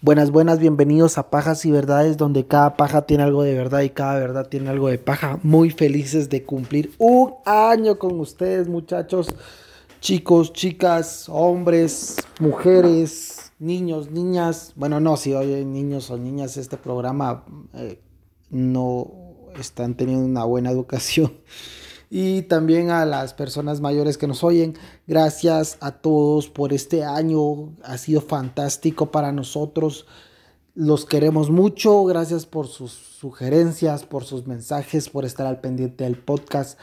Buenas, buenas, bienvenidos a Pajas y Verdades, donde cada paja tiene algo de verdad y cada verdad tiene algo de paja. Muy felices de cumplir un año con ustedes, muchachos, chicos, chicas, hombres, mujeres, niños, niñas. Bueno, no, si hoy niños o niñas, este programa eh, no están teniendo una buena educación y también a las personas mayores que nos oyen. Gracias a todos por este año. Ha sido fantástico para nosotros. Los queremos mucho. Gracias por sus sugerencias, por sus mensajes, por estar al pendiente del podcast.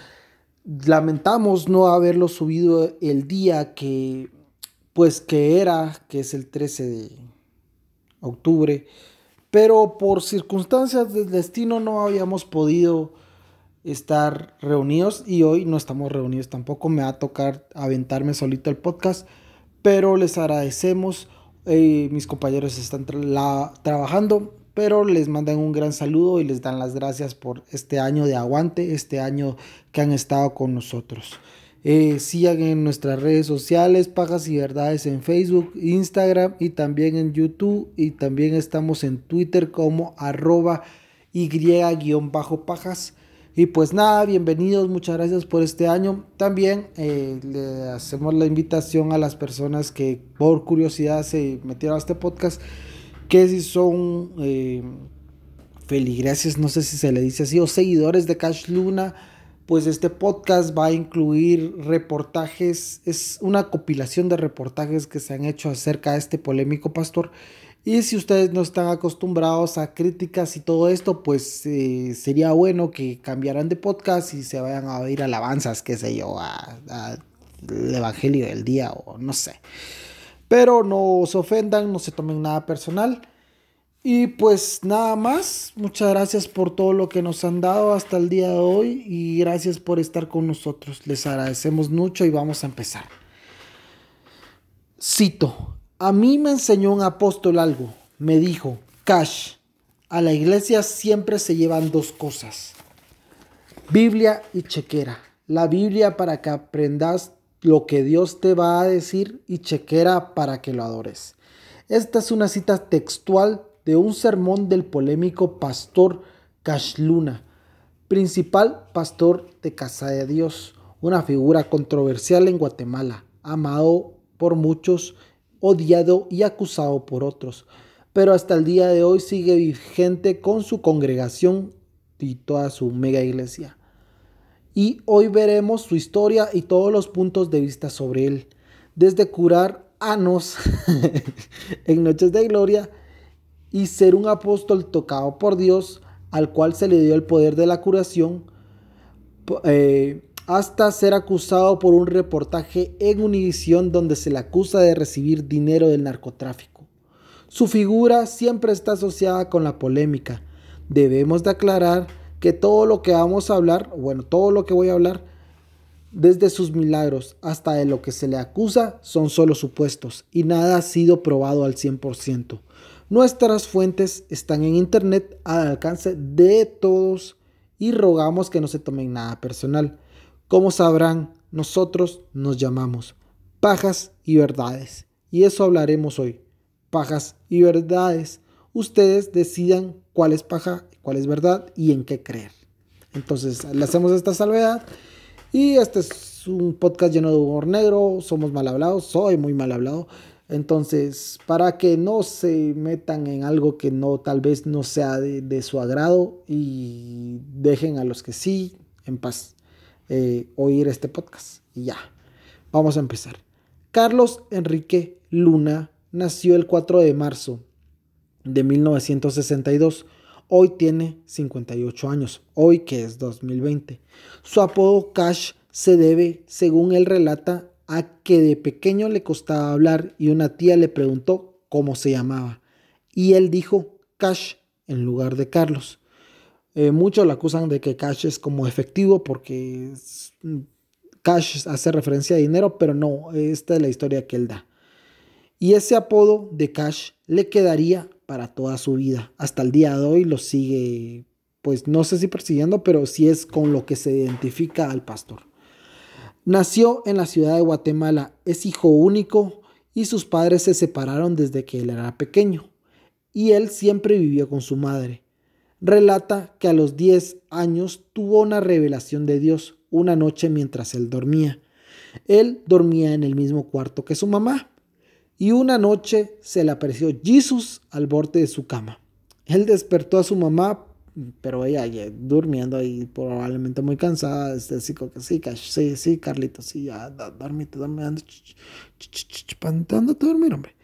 Lamentamos no haberlo subido el día que pues que era, que es el 13 de octubre, pero por circunstancias del destino no habíamos podido estar reunidos y hoy no estamos reunidos tampoco. Me va a tocar aventarme solito el podcast, pero les agradecemos. Eh, mis compañeros están trabajando, pero les mandan un gran saludo y les dan las gracias por este año de aguante, este año que han estado con nosotros. Eh, sigan en nuestras redes sociales, Pajas y Verdades en Facebook, Instagram y también en YouTube. Y también estamos en Twitter como arroba y-pajas. Y pues nada, bienvenidos, muchas gracias por este año. También eh, le hacemos la invitación a las personas que por curiosidad se metieron a este podcast, que si son eh, no sé si se le dice así, o seguidores de Cash Luna, pues este podcast va a incluir reportajes, es una compilación de reportajes que se han hecho acerca de este polémico pastor y si ustedes no están acostumbrados a críticas y todo esto, pues eh, sería bueno que cambiaran de podcast y se vayan a oír alabanzas, qué sé yo, al Evangelio del día o no sé. Pero no se ofendan, no se tomen nada personal. Y pues nada más, muchas gracias por todo lo que nos han dado hasta el día de hoy y gracias por estar con nosotros. Les agradecemos mucho y vamos a empezar. Cito, a mí me enseñó un apóstol algo. Me dijo, Cash, a la iglesia siempre se llevan dos cosas. Biblia y chequera. La Biblia para que aprendas lo que Dios te va a decir y chequera para que lo adores. Esta es una cita textual de un sermón del polémico pastor Cash Luna, principal pastor de Casa de Dios, una figura controversial en Guatemala, amado por muchos odiado y acusado por otros, pero hasta el día de hoy sigue vigente con su congregación y toda su mega iglesia. Y hoy veremos su historia y todos los puntos de vista sobre él, desde curar anos en noches de gloria y ser un apóstol tocado por Dios, al cual se le dio el poder de la curación, eh, hasta ser acusado por un reportaje en Univisión donde se le acusa de recibir dinero del narcotráfico. Su figura siempre está asociada con la polémica. Debemos de aclarar que todo lo que vamos a hablar, bueno, todo lo que voy a hablar, desde sus milagros hasta de lo que se le acusa, son solo supuestos y nada ha sido probado al 100%. Nuestras fuentes están en internet al alcance de todos y rogamos que no se tomen nada personal. Como sabrán, nosotros nos llamamos pajas y verdades. Y eso hablaremos hoy. Pajas y verdades. Ustedes decidan cuál es paja, cuál es verdad y en qué creer. Entonces, le hacemos esta salvedad. Y este es un podcast lleno de humor negro. Somos mal hablados. Soy muy mal hablado. Entonces, para que no se metan en algo que no, tal vez no sea de, de su agrado y dejen a los que sí en paz. Eh, oír este podcast. Y ya, vamos a empezar. Carlos Enrique Luna nació el 4 de marzo de 1962. Hoy tiene 58 años, hoy que es 2020. Su apodo Cash se debe, según él relata, a que de pequeño le costaba hablar y una tía le preguntó cómo se llamaba. Y él dijo Cash en lugar de Carlos. Eh, muchos lo acusan de que cash es como efectivo porque mm, cash hace referencia a dinero, pero no, esta es la historia que él da. Y ese apodo de cash le quedaría para toda su vida. Hasta el día de hoy lo sigue, pues no sé si persiguiendo, pero sí es con lo que se identifica al pastor. Nació en la ciudad de Guatemala, es hijo único y sus padres se separaron desde que él era pequeño. y él siempre vivió con su madre. Relata que a los 10 años tuvo una revelación de Dios una noche mientras él dormía. Él dormía en el mismo cuarto que su mamá y una noche se le apareció Jesús al borde de su cama. Él despertó a su mamá, pero ella durmiendo ahí, probablemente muy cansada. Este, sí, sí, sí, sí, Carlito, sí, ya, dormite, dormite, andate a dormir, hombre.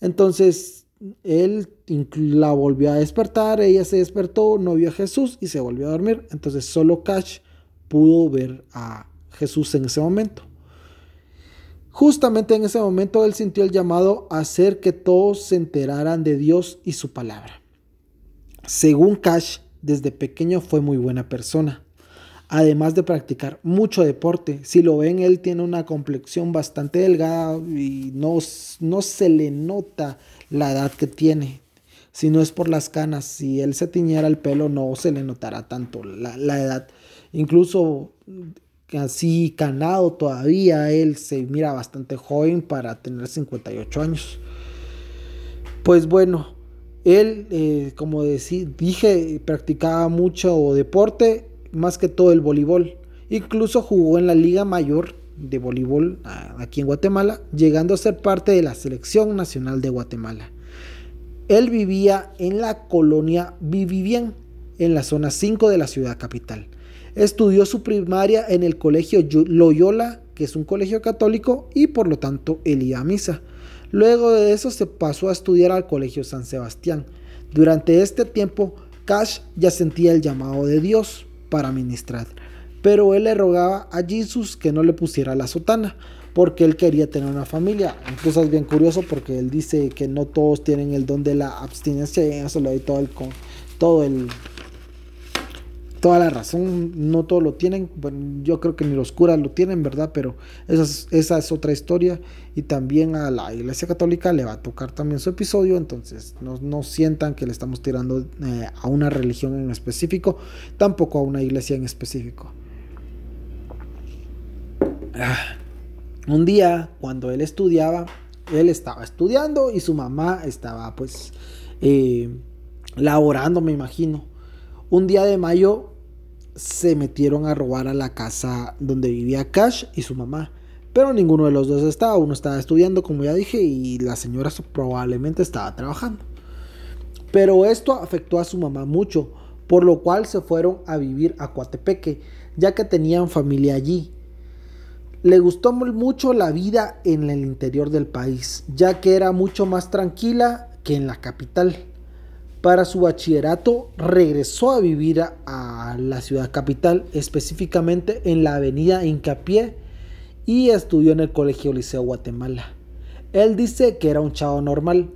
Entonces, él la volvió a despertar, ella se despertó, no vio a Jesús y se volvió a dormir. Entonces, solo Cash pudo ver a Jesús en ese momento. Justamente en ese momento él sintió el llamado a hacer que todos se enteraran de Dios y su palabra. Según Cash, desde pequeño fue muy buena persona. Además de practicar mucho deporte, si lo ven, él tiene una complexión bastante delgada y no, no se le nota la edad que tiene. Si no es por las canas, si él se tiñera el pelo, no se le notará tanto la, la edad. Incluso así canado todavía, él se mira bastante joven para tener 58 años. Pues bueno, él, eh, como dije, practicaba mucho deporte, más que todo el voleibol. Incluso jugó en la Liga Mayor de Voleibol aquí en Guatemala, llegando a ser parte de la Selección Nacional de Guatemala. Él vivía en la colonia Vivivien, en la zona 5 de la ciudad capital. Estudió su primaria en el colegio Loyola, que es un colegio católico, y por lo tanto él iba a misa. Luego de eso se pasó a estudiar al colegio San Sebastián. Durante este tiempo, Cash ya sentía el llamado de Dios para ministrar, pero él le rogaba a Jesús que no le pusiera la sotana, porque él quería tener una familia. Incluso es bien curioso porque él dice que no todos tienen el don de la abstinencia y eso le doy todo el, todo el toda la razón, no todos lo tienen, bueno, yo creo que ni los curas lo tienen, ¿verdad? Pero esa es, esa es otra historia y también a la Iglesia Católica le va a tocar también su episodio, entonces no, no sientan que le estamos tirando eh, a una religión en específico, tampoco a una iglesia en específico. Ah, un día, cuando él estudiaba, él estaba estudiando y su mamá estaba pues eh, laborando, me imagino. Un día de mayo se metieron a robar a la casa donde vivía Cash y su mamá. Pero ninguno de los dos estaba. Uno estaba estudiando, como ya dije, y la señora probablemente estaba trabajando. Pero esto afectó a su mamá mucho, por lo cual se fueron a vivir a Coatepeque, ya que tenían familia allí. Le gustó mucho la vida en el interior del país, ya que era mucho más tranquila que en la capital. Para su bachillerato regresó a vivir a, la ciudad capital, específicamente en la avenida Incapié, y estudió en el Colegio Liceo Guatemala. Él dice que era un chavo normal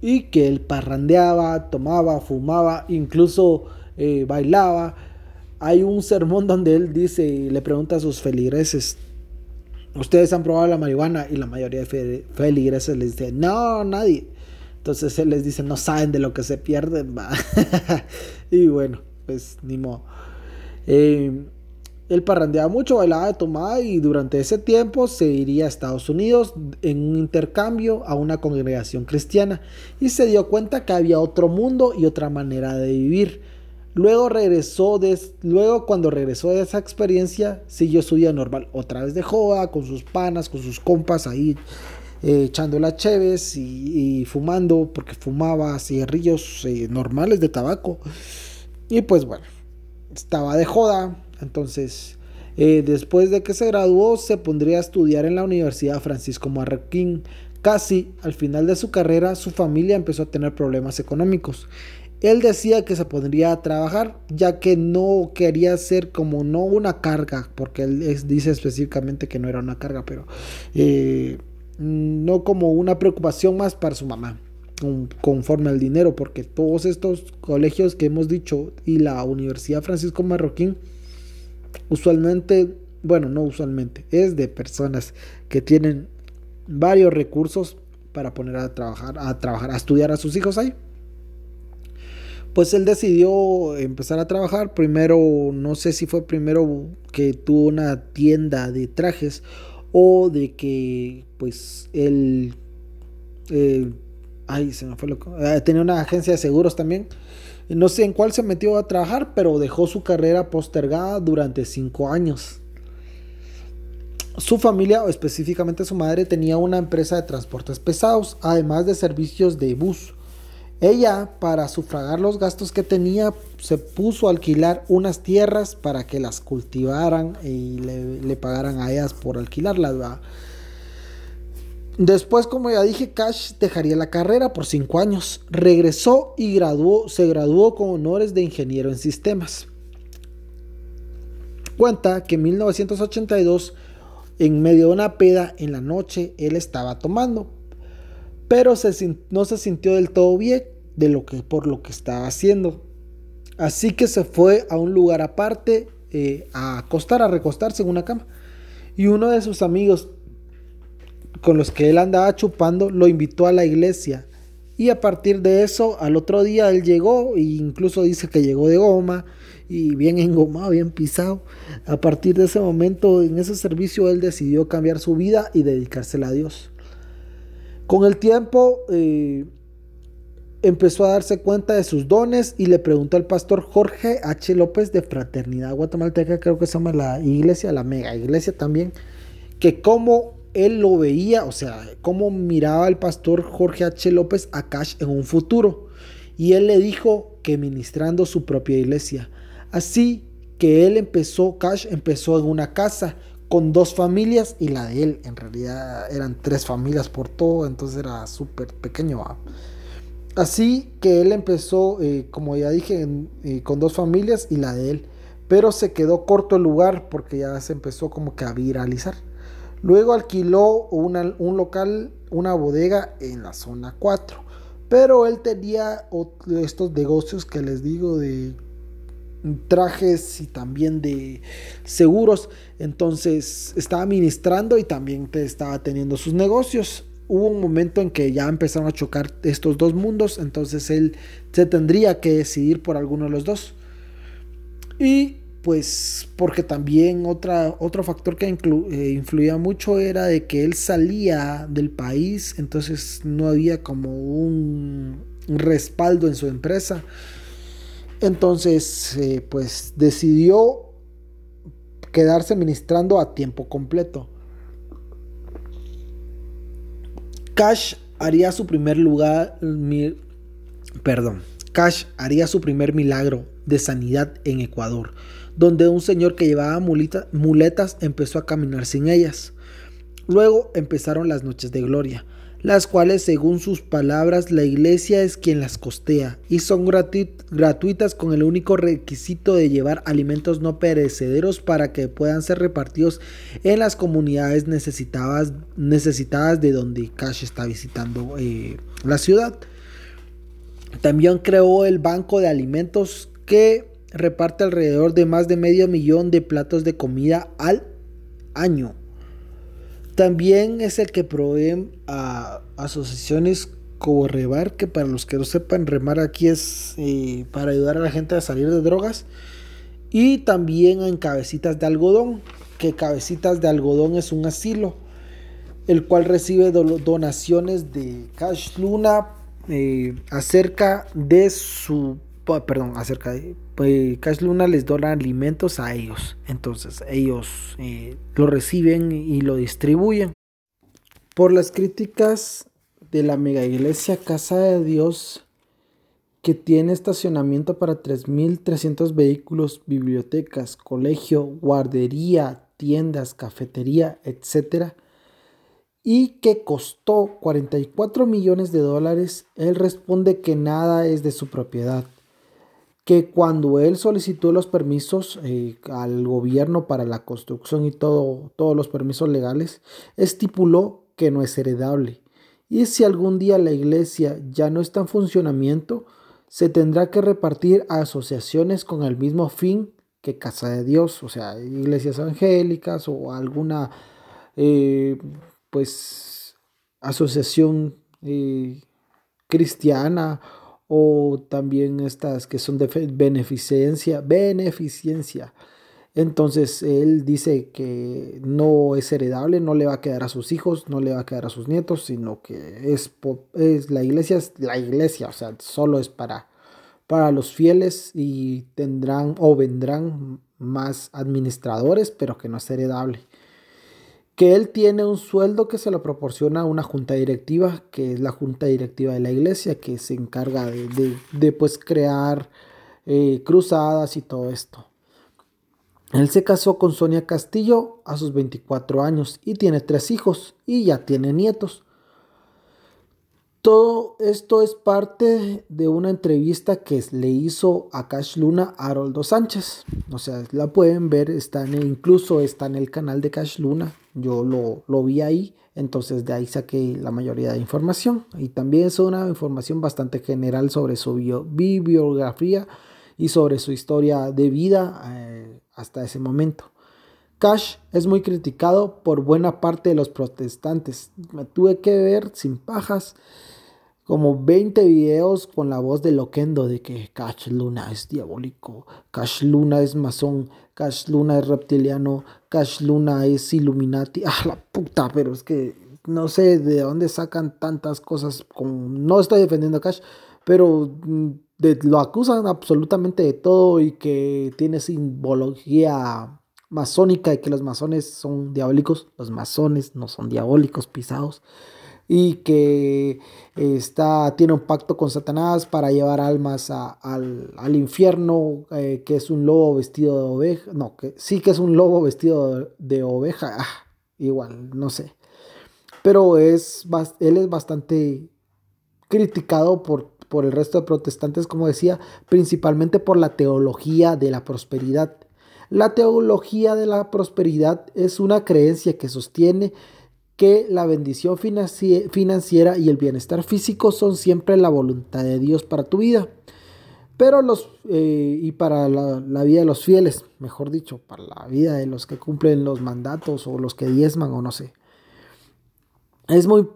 y que él parrandeaba, tomaba, fumaba, incluso eh, bailaba. Hay un sermón donde él dice y le pregunta a sus feligreses, ¿ustedes han probado la marihuana? Y la mayoría de feligreses les dice, no, nadie. Entonces él les dice, no saben de lo que se pierden. y bueno, pues ni modo. Eh, él parrandeaba mucho, bailaba de tomada y durante ese tiempo se iría a Estados Unidos en un intercambio a una congregación cristiana y se dio cuenta que había otro mundo y otra manera de vivir. Luego regresó, luego cuando regresó de esa experiencia, siguió su vida normal, otra vez de joda, con sus panas, con sus compas ahí eh, echando las cheves y, fumando, porque fumaba cigarrillos eh, normales de tabaco. Y pues bueno, estaba de joda. Entonces, eh, después de que se graduó, se pondría a estudiar en la Universidad Francisco Marroquín. Casi al final de su carrera, su familia empezó a tener problemas económicos. Él decía que se pondría a trabajar ya que no quería ser como no una carga, porque él dice específicamente que no era una carga, pero no como una preocupación más para su mamá conforme al dinero, porque todos estos colegios que hemos dicho y la Universidad Francisco Marroquín, usualmente, bueno, no usualmente, es de personas que tienen varios recursos para poner a trabajar, a trabajar, a estudiar a sus hijos ahí. Pues él decidió empezar a trabajar. Primero, no sé si fue primero que tuvo una tienda de trajes o de que pues él eh, Ay, se me fue loco. Eh, tenía una agencia de seguros también. No sé en cuál se metió a trabajar, pero dejó su carrera postergada durante cinco años. Su familia, o específicamente su madre, tenía una empresa de transportes pesados, además de servicios de bus. Ella, para sufragar los gastos que tenía, se puso a alquilar unas tierras para que las cultivaran y le, pagaran a ellas por alquilarlas. Después, como ya dije, Cash dejaría la carrera por cinco años. Regresó y graduó, se graduó con honores de ingeniero en sistemas. Cuenta que en 1982, en medio de una peda en la noche, él estaba tomando, pero no se sintió del todo bien de lo que, por lo que estaba haciendo. Así que se fue a un lugar aparte eh, a acostar, a recostarse en una cama. Y uno de sus amigos con los que él andaba chupando, lo invitó a la iglesia. Y a partir de eso, al otro día él llegó, e incluso dice que llegó de goma, y bien engomado, bien pisado. A partir de ese momento, en ese servicio, él decidió cambiar su vida y dedicársela a Dios. Con el tiempo, eh, empezó a darse cuenta de sus dones y le preguntó al pastor Jorge H. López de Fraternidad Guatemalteca, creo que se llama la iglesia, la mega iglesia también, que cómo él lo veía, o sea, cómo miraba el pastor Jorge H. López a Cash en un futuro. Y él le dijo que ministrando su propia iglesia. Así que él empezó, Cash empezó en una casa con dos familias y la de él. En realidad eran tres familias por todo, entonces era súper pequeño. Así que él empezó, eh, como ya dije, eh, con dos familias y la de él. Pero se quedó corto el lugar porque ya se empezó como que a viralizar. Luego alquiló un local, una bodega en la zona 4. Pero él tenía estos negocios que les digo de trajes y también de seguros. Entonces estaba administrando y también estaba teniendo sus negocios. Hubo un momento en que ya empezaron a chocar estos dos mundos, entonces él se tendría que decidir por alguno de los dos. Y pues porque también otra, otro factor que eh, influía mucho era de que él salía del país, entonces no había como un, respaldo en su empresa. Entonces, eh, pues decidió quedarse ministrando a tiempo completo. Cash haría su primer lugar, perdón, Cash haría su primer milagro de sanidad en Ecuador donde un señor que llevaba muletas empezó a caminar sin ellas. Luego empezaron las noches de gloria, las cuales según sus palabras la iglesia es quien las costea y son gratuitas con el único requisito de llevar alimentos no perecederos para que puedan ser repartidos en las comunidades necesitadas, de donde Cash está visitando eh, la ciudad. También creó el banco de alimentos que reparte alrededor de más de medio millón de platos de comida al año. También es el que provee a asociaciones como Rebar, que para los que no sepan, Remar aquí es eh, para ayudar a la gente a salir de drogas. Y también en Cabecitas de Algodón, que Cabecitas de Algodón es un asilo, el cual recibe donaciones de Cash Luna eh, acerca de su perdón, acerca de pues, Cash Luna les dona alimentos a ellos. Entonces ellos eh, lo reciben y lo distribuyen. Por las críticas de la mega iglesia Casa de Dios, que tiene estacionamiento para 3.300 vehículos, bibliotecas, colegio, guardería, tiendas, cafetería, etc. Y que costó 44 millones de dólares, él responde que nada es de su propiedad que cuando él solicitó los permisos eh, al gobierno para la construcción y todo, todos los permisos legales, estipuló que no es heredable. Y si algún día la iglesia ya no está en funcionamiento, se tendrá que repartir a asociaciones con el mismo fin que Casa de Dios, o sea, iglesias evangélicas o alguna eh, pues asociación eh, cristiana o también estas que son de beneficencia, beneficencia. Entonces él dice que no es heredable, no le va a quedar a sus hijos, no le va a quedar a sus nietos, sino que es, es la iglesia, es la iglesia, o sea, solo es para, para los fieles y tendrán o vendrán más administradores, pero que no es heredable. Que él tiene un sueldo que se lo proporciona una junta directiva, que es la junta directiva de la iglesia, que se encarga de, de, pues, crear eh, cruzadas y todo esto. Él se casó con Sonia Castillo a sus 24 años y tiene tres hijos y ya tiene nietos. Todo esto es parte de una entrevista que le hizo a Cash Luna a Haroldo Sánchez. O sea, la pueden ver, está incluso está en el canal de Cash Luna. Yo lo, lo vi ahí, entonces de ahí saqué la mayoría de información. Y también es una información bastante general sobre su bibliografía y sobre su historia de vida eh, hasta ese momento. Cash es muy criticado por buena parte de los protestantes. Me tuve que ver sin pajas como 20 videos con la voz de Loquendo de que Cash Luna es diabólico, Cash Luna es masón, Cash Luna es reptiliano, Cash Luna es Illuminati. Ah, la puta, pero es que no sé de dónde sacan tantas cosas. No estoy defendiendo a Cash, pero mm, lo acusan absolutamente de todo y que tiene simbología masónica y que los masones son diabólicos. Los masones no son diabólicos pisados. Y que está, tiene un pacto con Satanás para llevar almas al, infierno, eh, que es un lobo vestido de oveja. No, que sí que es un lobo vestido de, oveja. Ah, igual, no sé. Pero es, él es bastante criticado por por el resto de protestantes, como decía, principalmente por la teología de la prosperidad. La teología de la prosperidad es una creencia que sostiene que la bendición financiera y el bienestar físico son siempre la voluntad de Dios para tu vida. Pero los, eh, y para la, la, vida de los fieles, mejor dicho, para la vida de los que cumplen los mandatos o los que diezman o no sé. Es muy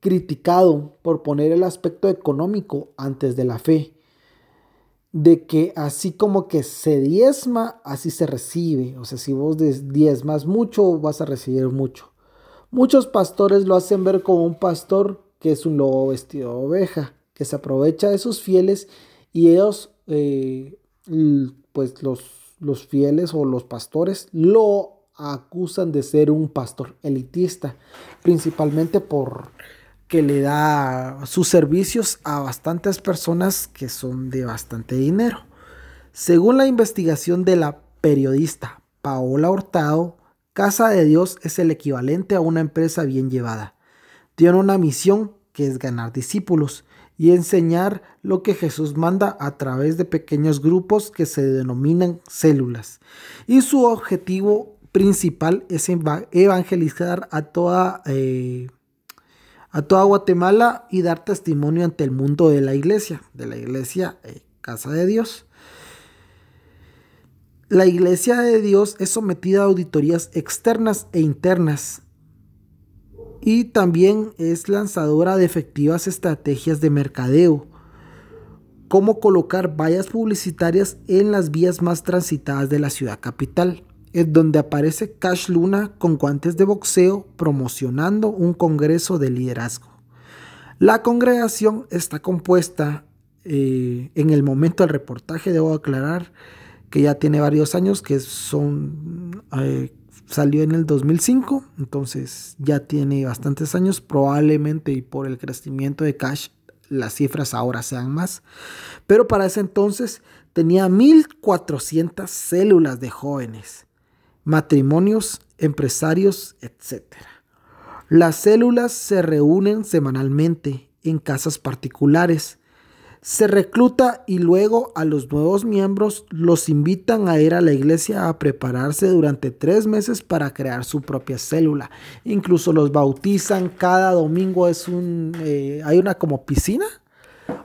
criticado por poner el aspecto económico antes de la fe. De que así como que se diezma, así se recibe. O sea, si vos diezmas mucho, vas a recibir mucho. Muchos pastores lo hacen ver como un pastor que es un lobo vestido de oveja, que se aprovecha de sus fieles y ellos, eh, pues los, los fieles o los pastores, lo acusan de ser un pastor elitista, principalmente por que le da sus servicios a bastantes personas que son de bastante dinero. Según la investigación de la periodista Paola Hurtado, Casa de Dios es el equivalente a una empresa bien llevada. Tiene una misión que es ganar discípulos y enseñar lo que Jesús manda a través de pequeños grupos que se denominan células. Y su objetivo principal es evangelizar a toda eh, a toda Guatemala y dar testimonio ante el mundo de la iglesia, de la iglesia eh, Casa de Dios. La iglesia de Dios es sometida a auditorías externas e internas y también es lanzadora de efectivas estrategias de mercadeo, como colocar vallas publicitarias en las vías más transitadas de la ciudad capital es donde aparece Cash Luna con guantes de boxeo promocionando un congreso de liderazgo. La congregación está compuesta eh, en el momento del reportaje, debo aclarar que ya tiene varios años, que son, eh, salió en el 2005, entonces ya tiene bastantes años, probablemente y por el crecimiento de Cash las cifras ahora sean más, pero para ese entonces tenía 1400 células de jóvenes matrimonios, empresarios, etc. Las células se reúnen semanalmente en casas particulares. Se recluta y luego a los nuevos miembros los invitan a ir a la iglesia a prepararse durante tres meses para crear su propia célula. Incluso los bautizan cada domingo. Es un, eh, hay una como piscina,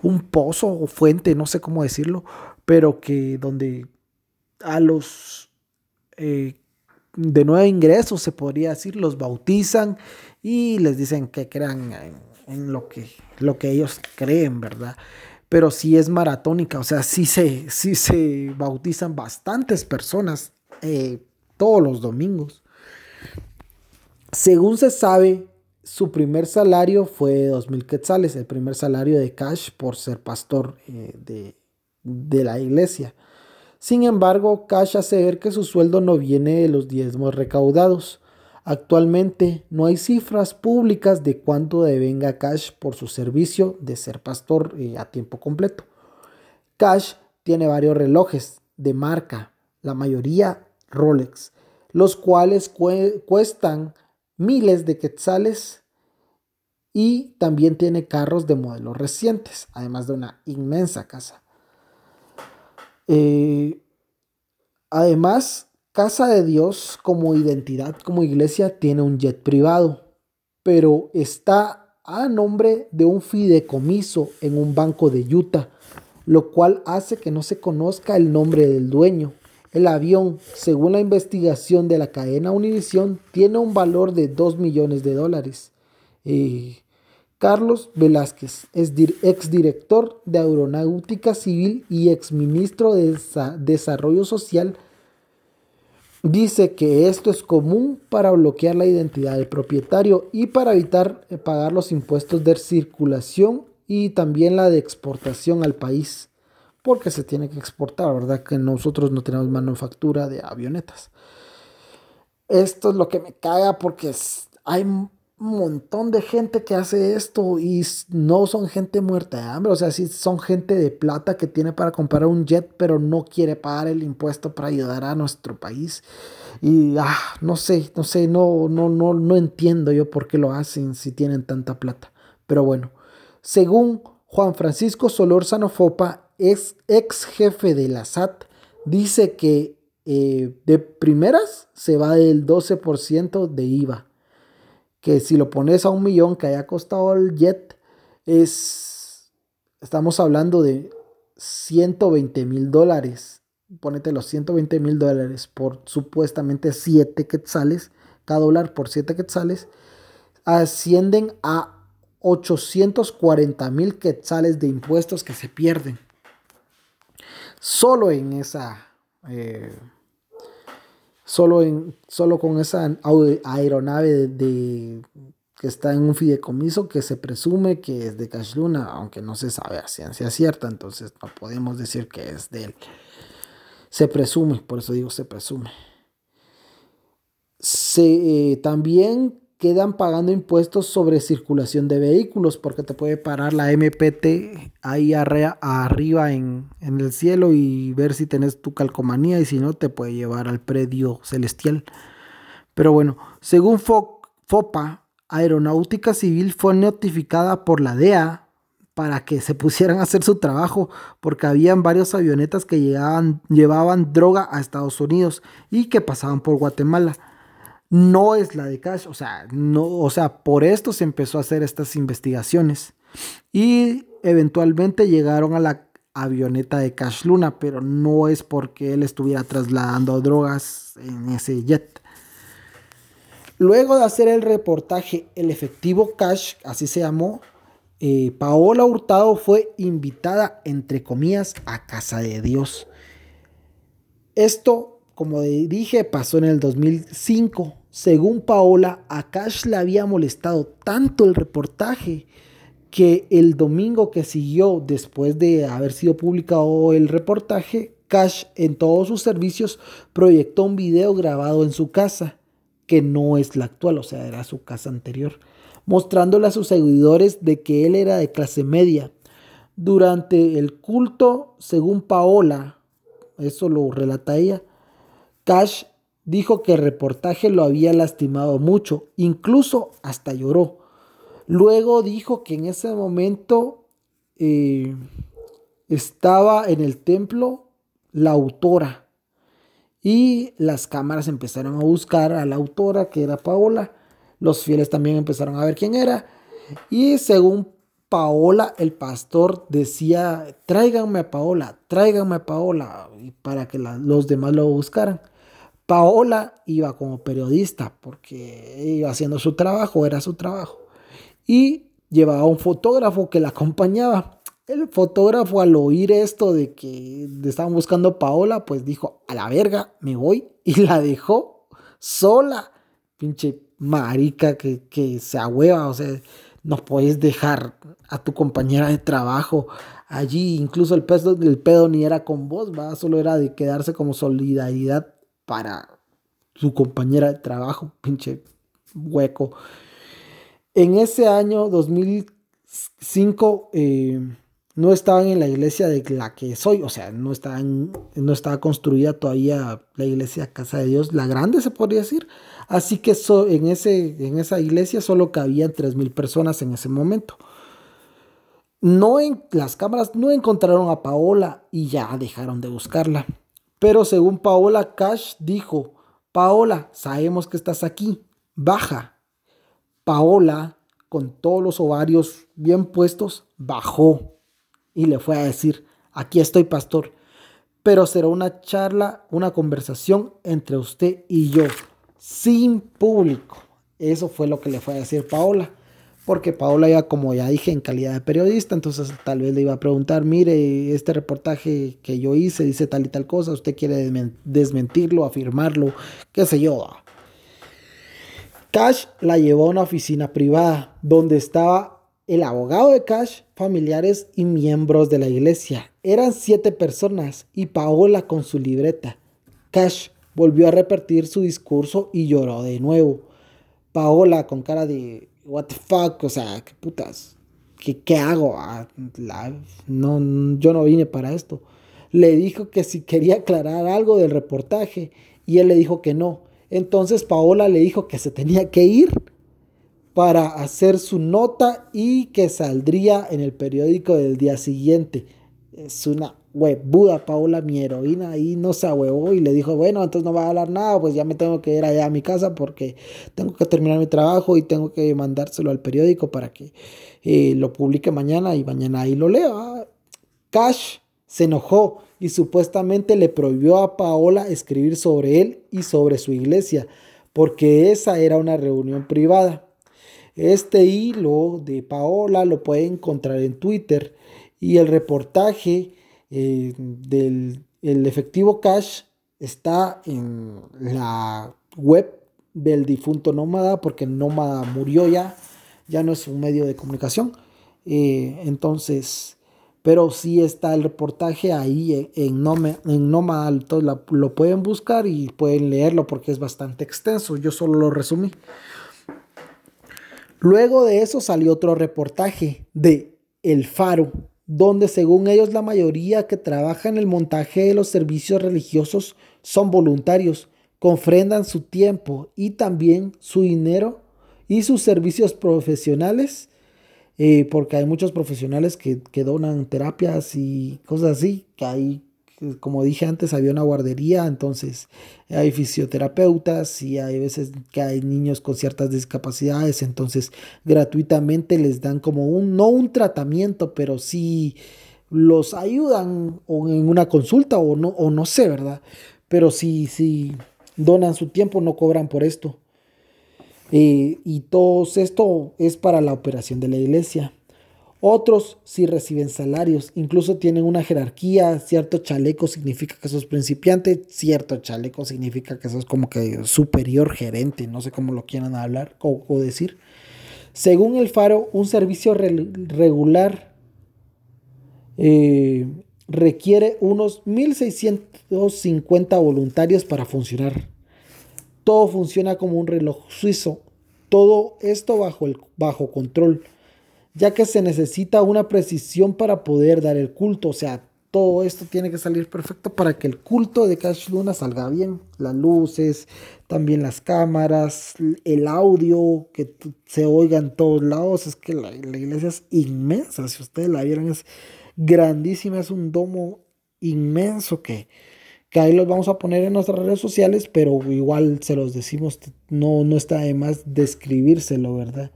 un pozo o fuente, no sé cómo decirlo, pero que donde a los eh, de nuevo ingreso, se podría decir, los bautizan y les dicen que crean en, lo, que, lo que ellos creen, ¿verdad? Pero sí es maratónica, o sea, sí se, sí se bautizan bastantes personas eh, todos los domingos. Según se sabe, su primer salario fue de 2.000 quetzales, el primer salario de cash por ser pastor eh, de, de, la iglesia. Sin embargo, Cash hace ver que su sueldo no viene de los diezmos recaudados. Actualmente no hay cifras públicas de cuánto devenga Cash por su servicio de ser pastor eh, a tiempo completo. Cash tiene varios relojes de marca, la mayoría Rolex, los cuales cuestan miles de quetzales y también tiene carros de modelos recientes, además de una inmensa casa. Eh, además, Casa de Dios como identidad, como iglesia, tiene un jet privado, pero está a nombre de un fideicomiso en un banco de Utah, lo cual hace que no se conozca el nombre del dueño. El avión, según la investigación de la cadena Univision, tiene un valor de 2 millones de dólares. Eh, Carlos Velázquez es exdirector de Aeronáutica Civil y exministro de Desarrollo Social. Dice que esto es común para bloquear la identidad del propietario y para evitar eh, pagar los impuestos de circulación y también la de exportación al país porque se tiene que exportar, ¿verdad? Que nosotros no tenemos manufactura de avionetas. Esto es lo que me caga porque hay montón de gente que hace esto y no son gente muerta de hambre, o sea, sí son gente de plata que tiene para comprar un jet, pero no quiere pagar el impuesto para ayudar a nuestro país. Y ah, no sé, no sé, no, no, no, no entiendo yo por qué lo hacen si tienen tanta plata. Pero bueno, según Juan Francisco Solórzano Fopa, ex, ex jefe de la SAT, dice que eh, de primeras se va del 12% de IVA. Que si lo pones a un millón que haya costado el jet, es, estamos hablando de 120 mil dólares. Ponete los 120 mil dólares por supuestamente 7 quetzales, cada dólar por 7 quetzales, ascienden a 840 mil quetzales de impuestos que se pierden solo en esa, eh, solo, en, solo con esa aeronave de, que está en un fideicomiso que se presume que es de Cash Luna, aunque no se sabe a ciencia cierta, entonces no podemos decir que es de él. Se presume, por eso digo se presume. Se, eh, también quedan pagando impuestos sobre circulación de vehículos porque te puede parar la MPT ahí arriba en, el cielo y ver si tenés tu calcomanía y si no te puede llevar al predio celestial. Pero bueno, según FOPA, Aeronáutica Civil fue notificada por la DEA para que se pusieran a hacer su trabajo porque habían varios avionetas que llegaban, llevaban droga a Estados Unidos y que pasaban por Guatemala no es la de Cash, o sea, no, o sea, por esto se empezó a hacer estas investigaciones y eventualmente llegaron a la avioneta de Cash Luna, pero no es porque él estuviera trasladando drogas en ese jet. Luego de hacer el reportaje El efectivo Cash, así se llamó, eh, Paola Hurtado fue invitada, entre comillas, a Casa de Dios. Esto como dije, pasó en el 2005. Según Paola, a Cash le había molestado tanto el reportaje que el domingo que siguió después de haber sido publicado el reportaje, Cash en todos sus servicios proyectó un video grabado en su casa, que no es la actual, o sea, era su casa anterior, mostrándole a sus seguidores de que él era de clase media. Durante el culto, según Paola, eso lo relata ella, Cash dijo que el reportaje lo había lastimado mucho, incluso hasta lloró. Luego dijo que en ese momento eh, estaba en el templo la autora y las cámaras empezaron a buscar a la autora que era Paola. Los fieles también empezaron a ver quién era y según Paola, el pastor decía, tráiganme a Paola, tráiganme a Paola, para que los demás lo buscaran. Paola iba como periodista porque iba haciendo su trabajo, era su trabajo. Y llevaba un fotógrafo que la acompañaba. El fotógrafo al oír esto de que estaban buscando a Paola, pues dijo, a la verga, me voy. Y la dejó sola. Pinche marica que, que se ahueva, o sea, no puedes dejar a tu compañera de trabajo allí. Incluso el pedo, el pedo ni era con vos, ¿va? solo era de quedarse como solidaridad para su compañera de trabajo, pinche hueco. En ese año 2005 eh, no estaban en la iglesia de la que soy, o sea, no, no estaba construida todavía la iglesia Casa de Dios, la grande se podría decir. Así que en, ese, en esa iglesia solo cabían 3.000 personas en ese momento. No en, las cámaras no encontraron a Paola y ya dejaron de buscarla. Pero según Paola Cash dijo, Paola, sabemos que estás aquí, baja. Paola, con todos los ovarios bien puestos, bajó y le fue a decir, aquí estoy pastor, pero será una charla, una conversación entre usted y yo, sin público. Eso fue lo que le fue a decir Paola porque Paola ya, como ya dije, en calidad de periodista, entonces tal vez le iba a preguntar, mire, este reportaje que yo hice dice tal y tal cosa, usted quiere desmentirlo, afirmarlo, qué sé yo. Cash la llevó a una oficina privada donde estaba el abogado de Cash, familiares y miembros de la iglesia. Eran siete personas y Paola con su libreta. Cash volvió a repetir su discurso y lloró de nuevo. Paola con cara de what the fuck, o sea, qué putas, qué, qué hago, ah, no, yo no vine para esto. Le dijo que si quería aclarar algo del reportaje y él le dijo que no. Entonces Paola le dijo que se tenía que ir para hacer su nota y que saldría en el periódico del día siguiente. Es una Buda Paola, mi heroína, ahí no se ahuevó y le dijo, bueno, entonces no va a hablar nada, pues ya me tengo que ir allá a mi casa porque tengo que terminar mi trabajo y tengo que mandárselo al periódico para que eh, lo publique mañana y mañana ahí lo lea. Cash se enojó y supuestamente le prohibió a Paola escribir sobre él y sobre su iglesia, porque esa era una reunión privada. Este hilo de Paola lo puede encontrar en Twitter y el reportaje eh, del el efectivo cash está en la web del difunto Nómada, porque Nómada murió ya, ya no es un medio de comunicación. Eh, entonces, pero sí está el reportaje ahí en, en, en Nómada, lo pueden buscar y pueden leerlo porque es bastante extenso. Yo solo lo resumí. Luego de eso salió otro reportaje de El Faro, donde según ellos la mayoría que trabaja en el montaje de los servicios religiosos son voluntarios, confrendan su tiempo y también su dinero y sus servicios profesionales, eh, porque hay muchos profesionales que, que, donan terapias y cosas así, que hay como dije antes, había una guardería, entonces hay fisioterapeutas y hay veces que hay niños con ciertas discapacidades, entonces gratuitamente les dan como un, no un tratamiento, pero sí los ayudan o en una consulta o no, o no sé, ¿verdad? Pero sí, sí donan su tiempo, no cobran por esto. Eh, y todo esto es para la operación de la iglesia. Otros sí reciben salarios, incluso tienen una jerarquía, cierto chaleco significa que sos principiante, cierto chaleco significa que sos como que superior gerente, no sé cómo lo quieran hablar o, decir. Según el Faro, un servicio regular eh, requiere unos 1.650 voluntarios para funcionar. Todo funciona como un reloj suizo, todo esto bajo, el, bajo control ya que se necesita una precisión para poder dar el culto. O sea, todo esto tiene que salir perfecto para que el culto de Cash Luna salga bien. Las luces, también las cámaras, el audio, que se oiga en todos lados. Es que la, iglesia es inmensa. Si ustedes la vieron, es grandísima. Es un domo inmenso que, que ahí los vamos a poner en nuestras redes sociales, pero igual se los decimos, no, no está de más describírselo, ¿verdad?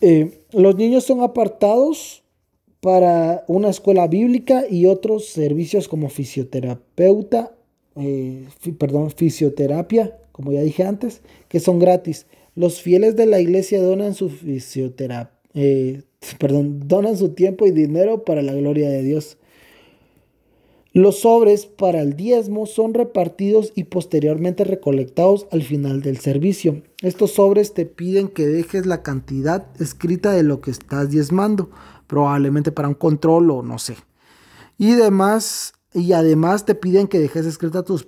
Eh, los niños son apartados para una escuela bíblica y otros servicios como fisioterapeuta, eh, perdón, fisioterapia, como ya dije antes, que son gratis. Los fieles de la iglesia donan su fisioterapia, eh, perdón, donan su tiempo y dinero para la gloria de Dios. Los sobres para el diezmo son repartidos y posteriormente recolectados al final del servicio. Estos sobres te piden que dejes la cantidad escrita de lo que estás diezmando, probablemente para un control o no sé. Y además, y además te piden que dejes escritas tus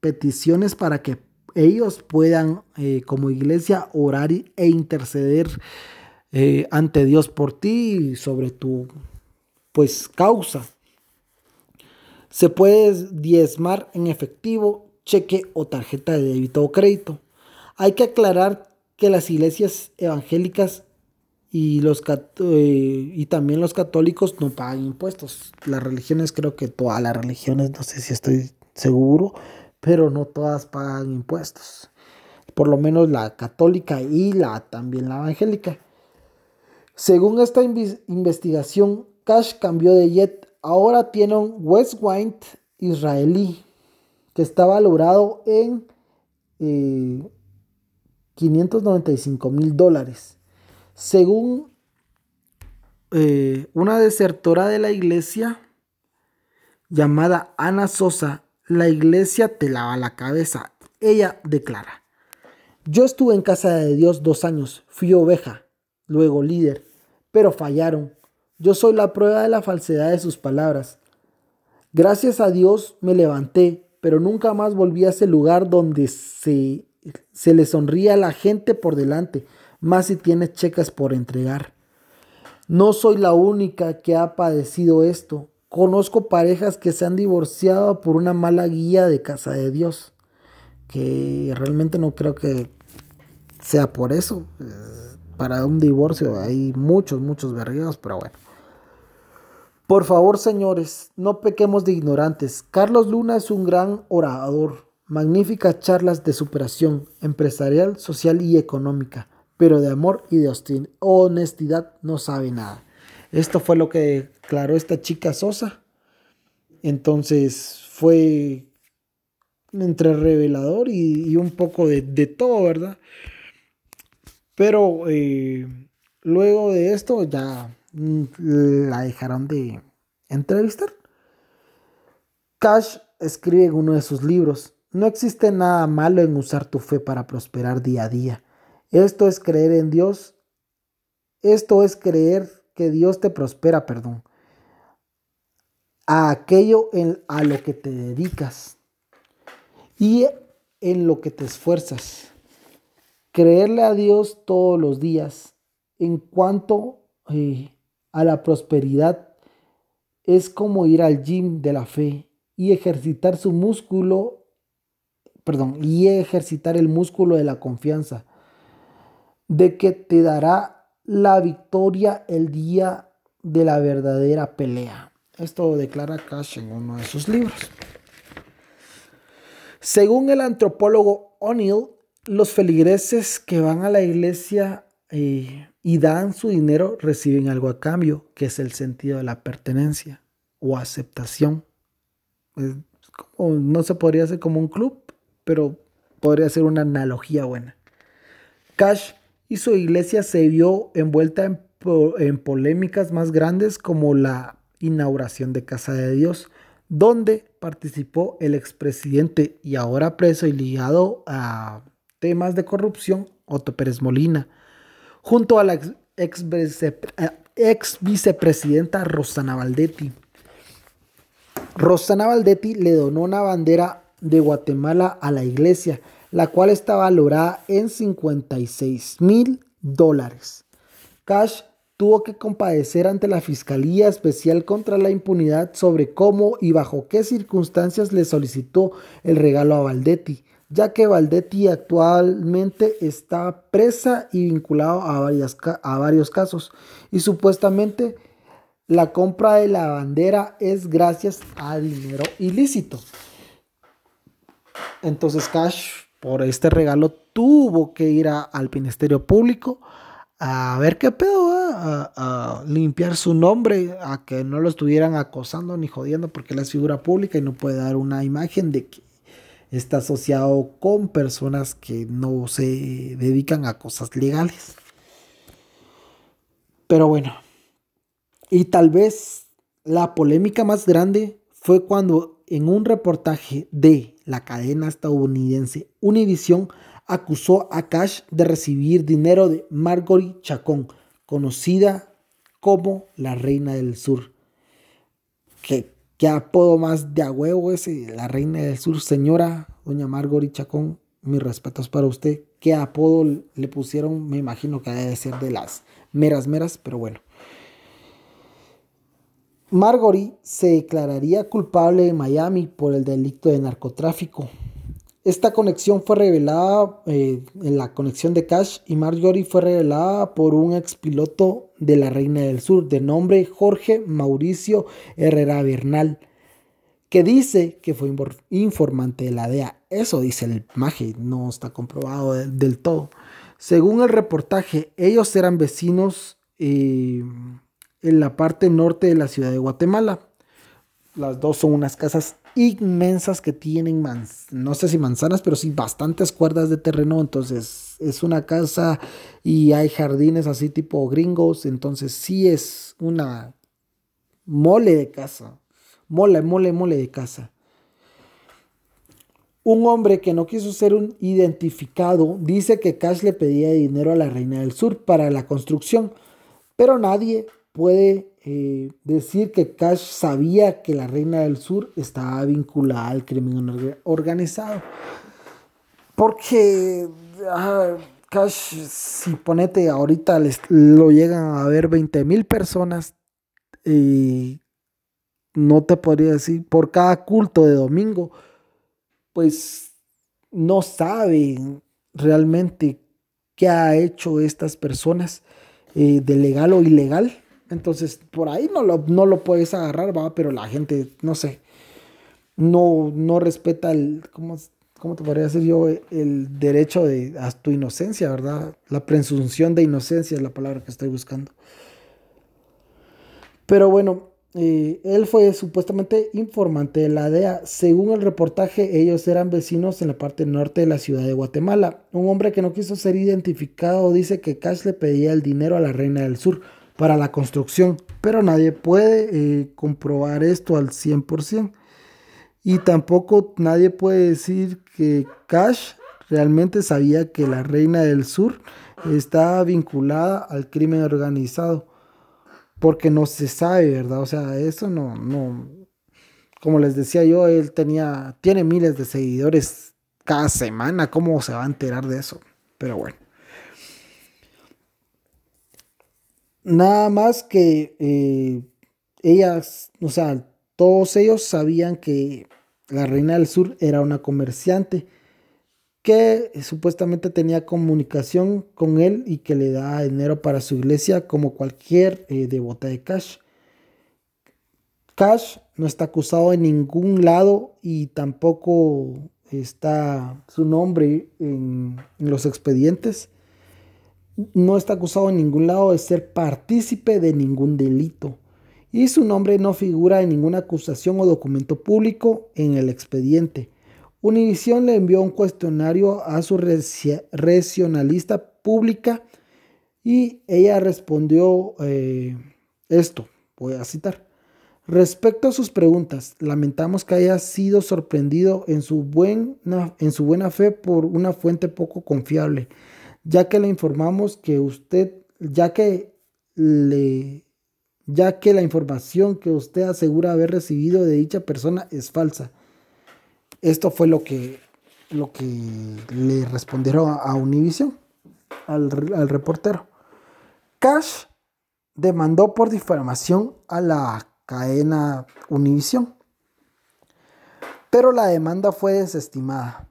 peticiones para que ellos puedan eh, como iglesia orar e interceder eh, ante Dios por ti y sobre tu pues causa. Se puede diezmar en efectivo, cheque o tarjeta de débito o crédito. Hay que aclarar que las iglesias evangélicas y, los, eh, y también los católicos no pagan impuestos. Las religiones, creo que todas las religiones, no sé si estoy seguro, pero no todas pagan impuestos. Por lo menos la católica y la también la evangélica. Según esta investigación, Cash cambió de jet. Ahora tiene un West israelí que está valorado en 595 eh, mil dólares. Según eh, una desertora de la iglesia llamada Ana Sosa, la iglesia te lava la cabeza. Ella declara, yo estuve en casa de Dios dos años, fui oveja, luego líder, pero fallaron. Yo soy la prueba de la falsedad de sus palabras. Gracias a Dios me levanté, pero nunca más volví a ese lugar donde se, se le sonría a la gente por delante, más si tiene checas por entregar. No soy la única que ha padecido esto. Conozco parejas que se han divorciado por una mala guía de casa de Dios, que realmente no creo que sea por eso para un divorcio hay muchos, muchos berridos, pero bueno. Por favor, señores, no pequemos de ignorantes. Carlos Luna es un gran orador, magníficas charlas de superación empresarial, social y económica, pero de amor y de honestidad no sabe nada. Esto fue lo que declaró esta chica Sosa. Entonces fue entre revelador y, un poco de, todo, ¿verdad? Pero eh, luego de esto ya la dejaron de entrevistar. Cash escribe en uno de sus libros, no existe nada malo en usar tu fe para prosperar día a día. Esto es creer en Dios. Esto es creer que Dios te prospera, perdón. A aquello en, a lo que te dedicas y en lo que te esfuerzas. Creerle a Dios todos los días en cuanto eh, a la prosperidad es como ir al gym de la fe y ejercitar su músculo, perdón, y ejercitar el músculo de la confianza, de que te dará la victoria el día de la verdadera pelea. Esto declara Cash en uno de sus libros. Según el antropólogo O'Neill, los feligreses que van a la iglesia eh, y dan su dinero reciben algo a cambio, que es el sentido de la pertenencia o aceptación. no se podría hacer como un club, pero podría ser una analogía buena. Cash y su iglesia se vio envuelta en, en polémicas más grandes como la inauguración de Casa de Dios, donde participó el expresidente y ahora preso y ligado a temas de corrupción, Otto Pérez Molina, junto a la ex, ex vicepresidenta Rosana Valdetti. Rosana Valdetti le donó una bandera de Guatemala a la iglesia, la cual está valorada en 56 mil dólares. Cash tuvo que compadecer ante la Fiscalía Especial contra la Impunidad sobre cómo y bajo qué circunstancias le solicitó el regalo a Valdetti, ya que Valdetti actualmente está presa y vinculado a, a varios casos y supuestamente la compra de la bandera es gracias a dinero ilícito. Entonces Cash por este regalo tuvo que ir al Ministerio Público a ver qué pedo, a, a, limpiar su nombre, a que no lo estuvieran acosando ni jodiendo porque él es figura pública y no puede dar una imagen de que está asociado con personas que no se dedican a cosas legales. Pero bueno, y tal vez la polémica más grande fue cuando en un reportaje de la cadena estadounidense Univision acusó a Cash de recibir dinero de Margory Chacón, conocida como la Reina del Sur. ¿Qué, qué apodo más de a huevo ese, la Reina del Sur, señora doña Margory Chacón? Mis respetos para usted. ¿Qué apodo le pusieron? Me imagino que debe ser de las meras meras, pero bueno. Margory se declararía culpable en Miami por el delito de narcotráfico. Esta conexión fue revelada eh, en la conexión de Cash y Marjorie fue revelada por un expiloto de la Reina del Sur de nombre Jorge Mauricio Herrera Bernal, que dice que fue informante de la DEA. Eso dice el maje, no está comprobado del, todo. Según el reportaje, ellos eran vecinos eh, en la parte norte de la ciudad de Guatemala. Las dos son unas casas inmensas que tienen, no sé si manzanas, pero sí bastantes cuerdas de terreno. Entonces es una casa y hay jardines así tipo gringos. Entonces sí es una mole de casa. Mole, mole, mole de casa. Un hombre que no quiso ser un identificado dice que Cash le pedía dinero a la Reina del Sur para la construcción, pero nadie puede eh, decir que Cash sabía que la Reina del Sur estaba vinculada al crimen organizado. Porque ah, Cash, si ponete ahorita lo llegan a ver 20 mil personas, y no te podría decir, por cada culto de domingo, pues no saben realmente qué ha hecho estas personas eh, de legal o ilegal entonces, por ahí no lo, no lo puedes agarrar, va, pero la gente, no sé, no, no respeta el, ¿cómo, ¿cómo te podría decir yo? El derecho de, a tu inocencia, ¿verdad? La presunción de inocencia es la palabra que estoy buscando. Pero bueno, eh, él fue supuestamente informante de la DEA. Según el reportaje, ellos eran vecinos en la parte norte de la ciudad de Guatemala. Un hombre que no quiso ser identificado dice que Cash le pedía el dinero a la reina del sur para la construcción, pero nadie puede eh, comprobar esto al 100%. Y tampoco nadie puede decir que Cash realmente sabía que la reina del sur estaba vinculada al crimen organizado, porque no se sabe, ¿verdad? O sea, eso no, no, como les decía yo, él tenía, tiene miles de seguidores cada semana, ¿cómo se va a enterar de eso? Pero bueno. Nada más que eh, ellas, o sea, todos ellos sabían que la reina del sur era una comerciante que supuestamente tenía comunicación con él y que le da dinero para su iglesia como cualquier eh, devota de Cash. Cash no está acusado en ningún lado y tampoco está su nombre en los expedientes no está acusado en ningún lado de ser partícipe de ningún delito y su nombre no figura en ninguna acusación o documento público en el expediente. Univision le envió un cuestionario a su regionalista pública y ella respondió eh, esto, voy a citar. Respecto a sus preguntas, lamentamos que haya sido sorprendido en su, en su buena fe por una fuente poco confiable ya que le informamos que usted, ya que le, ya que la información que usted asegura haber recibido de dicha persona es falsa. Esto fue lo que, lo que le respondieron a Univision, al, al reportero. Cash demandó por difamación a la cadena Univision, pero la demanda fue desestimada.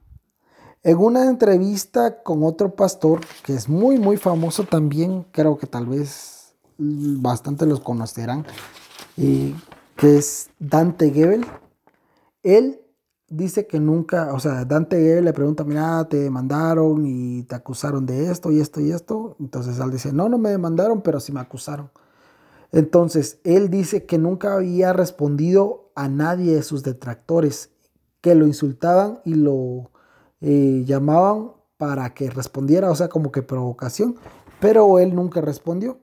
En una entrevista con otro pastor, que es muy, muy famoso también, creo que tal vez bastante los conocerán, que es Dante Gebel, él dice que nunca, o sea, Dante Gebel le pregunta, mira, te demandaron y te acusaron de esto y esto y esto. Entonces él dice, no, no me demandaron, pero sí me acusaron. Entonces, él dice que nunca había respondido a nadie de sus detractores, que lo insultaban y lo llamaban para que respondiera, o sea, como que provocación, pero él nunca respondió.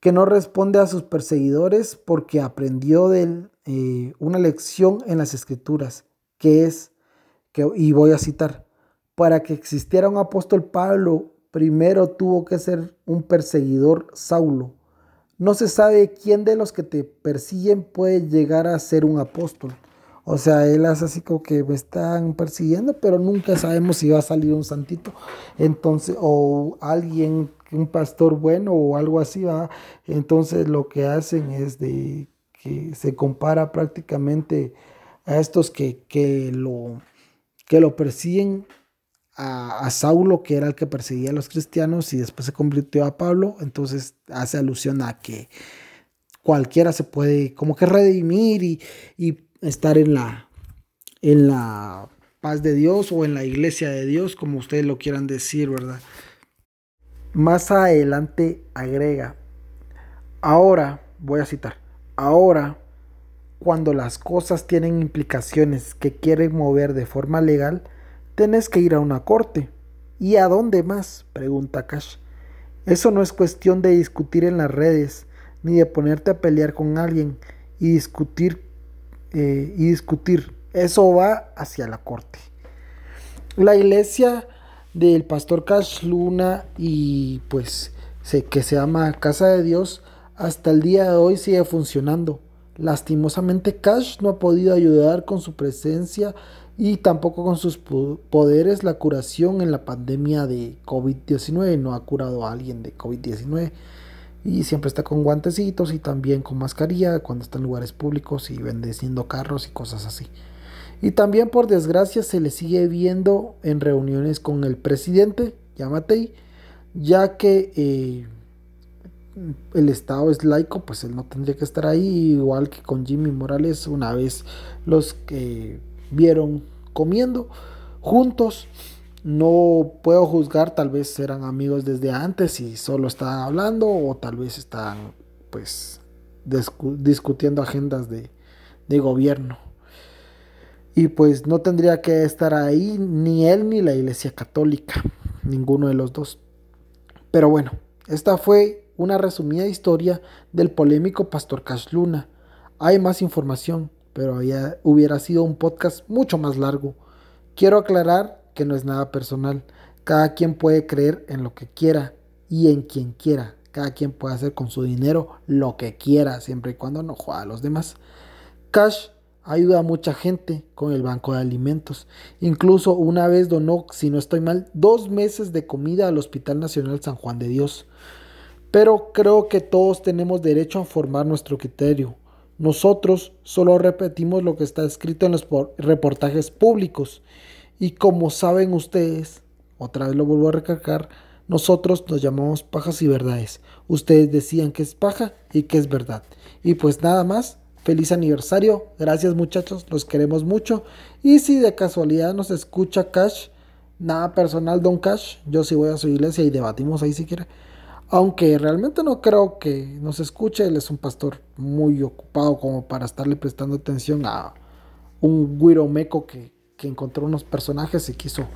que no responde a sus perseguidores porque aprendió de eh, una lección en las escrituras, que es, que, y voy a citar, para que existiera un apóstol Pablo, primero tuvo que ser un perseguidor Saulo. No se sabe quién de los que te persiguen puede llegar a ser un apóstol. O sea, él hace así como que me están persiguiendo, pero nunca sabemos si va a salir un santito. Entonces, o alguien, un pastor bueno o algo así, va. Entonces lo que hacen es de que se compara prácticamente a estos que, que lo, que lo persiguen a, a, Saulo, que era el que perseguía a los cristianos, y después se convirtió a Pablo. Entonces hace alusión a que cualquiera se puede como que redimir y, y estar en la, en la paz de Dios o en la iglesia de Dios, como ustedes lo quieran decir, ¿verdad? Más adelante agrega, ahora, voy a citar, ahora, cuando las cosas tienen implicaciones que quieren mover de forma legal, tenés que ir a una corte. ¿Y a dónde más? pregunta Cash. Eso no es cuestión de discutir en las redes, ni de ponerte a pelear con alguien y discutir eh, y discutir. Eso va hacia la corte. La iglesia del pastor Cash Luna y pues que se llama Casa de Dios hasta el día de hoy sigue funcionando. Lastimosamente Cash no ha podido ayudar con su presencia y tampoco con sus poderes la curación en la pandemia de COVID-19. No ha curado a alguien de COVID-19 y siempre está con guantecitos y también con mascarilla cuando está en lugares públicos y bendeciendo carros y cosas así. Y también por desgracia se le sigue viendo en reuniones con el presidente, Yamatei, ya que eh, el Estado es laico, pues él no tendría que estar ahí, igual que con Jimmy Morales una vez los que vieron comiendo juntos no puedo juzgar, tal vez eran amigos desde antes y solo estaban hablando o tal vez estaban pues discutiendo agendas de, gobierno. Y pues no tendría que estar ahí ni él ni la Iglesia Católica, ninguno de los dos. Pero bueno, esta fue una resumida historia del polémico Pastor Cash Luna. Hay más información, pero hubiera sido un podcast mucho más largo. Quiero aclarar que no es nada personal. Cada quien puede creer en lo que quiera y en quien quiera. Cada quien puede hacer con su dinero lo que quiera, siempre y cuando no juega a los demás. Cash ayuda a mucha gente con el banco de alimentos. Incluso una vez donó, si no estoy mal, dos meses de comida al Hospital Nacional San Juan de Dios. Pero creo que todos tenemos derecho a formar nuestro criterio. Nosotros solo repetimos lo que está escrito en los reportajes públicos y como saben ustedes, otra vez lo vuelvo a recargar, nosotros nos llamamos pajas y verdades. Ustedes decían que es paja y que es verdad. Y pues nada más, feliz aniversario. Gracias muchachos, los queremos mucho. Y si de casualidad nos escucha Cash, nada personal, Don Cash, yo sí voy a su iglesia y debatimos ahí si quiere. Aunque realmente no creo que nos escuche, él es un pastor muy ocupado como para estarle prestando atención a un guiromeco que, que encontró unos personajes y quiso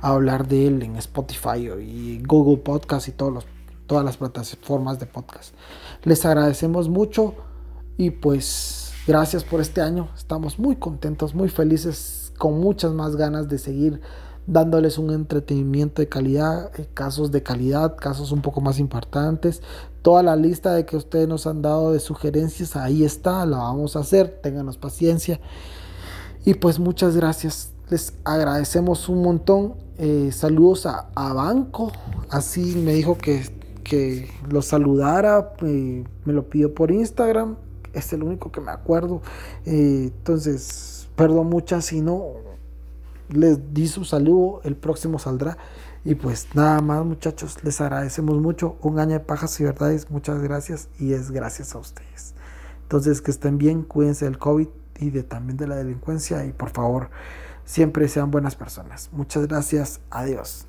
hablar de él en Spotify y Google Podcast y todos todas las plataformas de podcast. Les agradecemos mucho y pues gracias por este año. Estamos muy contentos, muy felices, con muchas más ganas de seguir dándoles un entretenimiento de calidad, eh, casos de calidad, casos un poco más importantes. Toda la lista de que ustedes nos han dado de sugerencias, ahí está, la vamos a hacer, ténganos paciencia. Y pues muchas gracias les agradecemos un montón. Eh, saludos a, Banco. Así me dijo que, que lo saludara. Eh, me lo pidió por Instagram. Es el único que me acuerdo. Eh, entonces, perdón muchas si no les di su saludo. El próximo saldrá. Y pues nada más muchachos, les agradecemos mucho. Un año de pajas y verdades. Muchas gracias. Y es gracias a ustedes. Entonces que estén bien. Cuídense del COVID y de, también de la delincuencia. Y por favor siempre sean buenas personas. Muchas gracias. Adiós.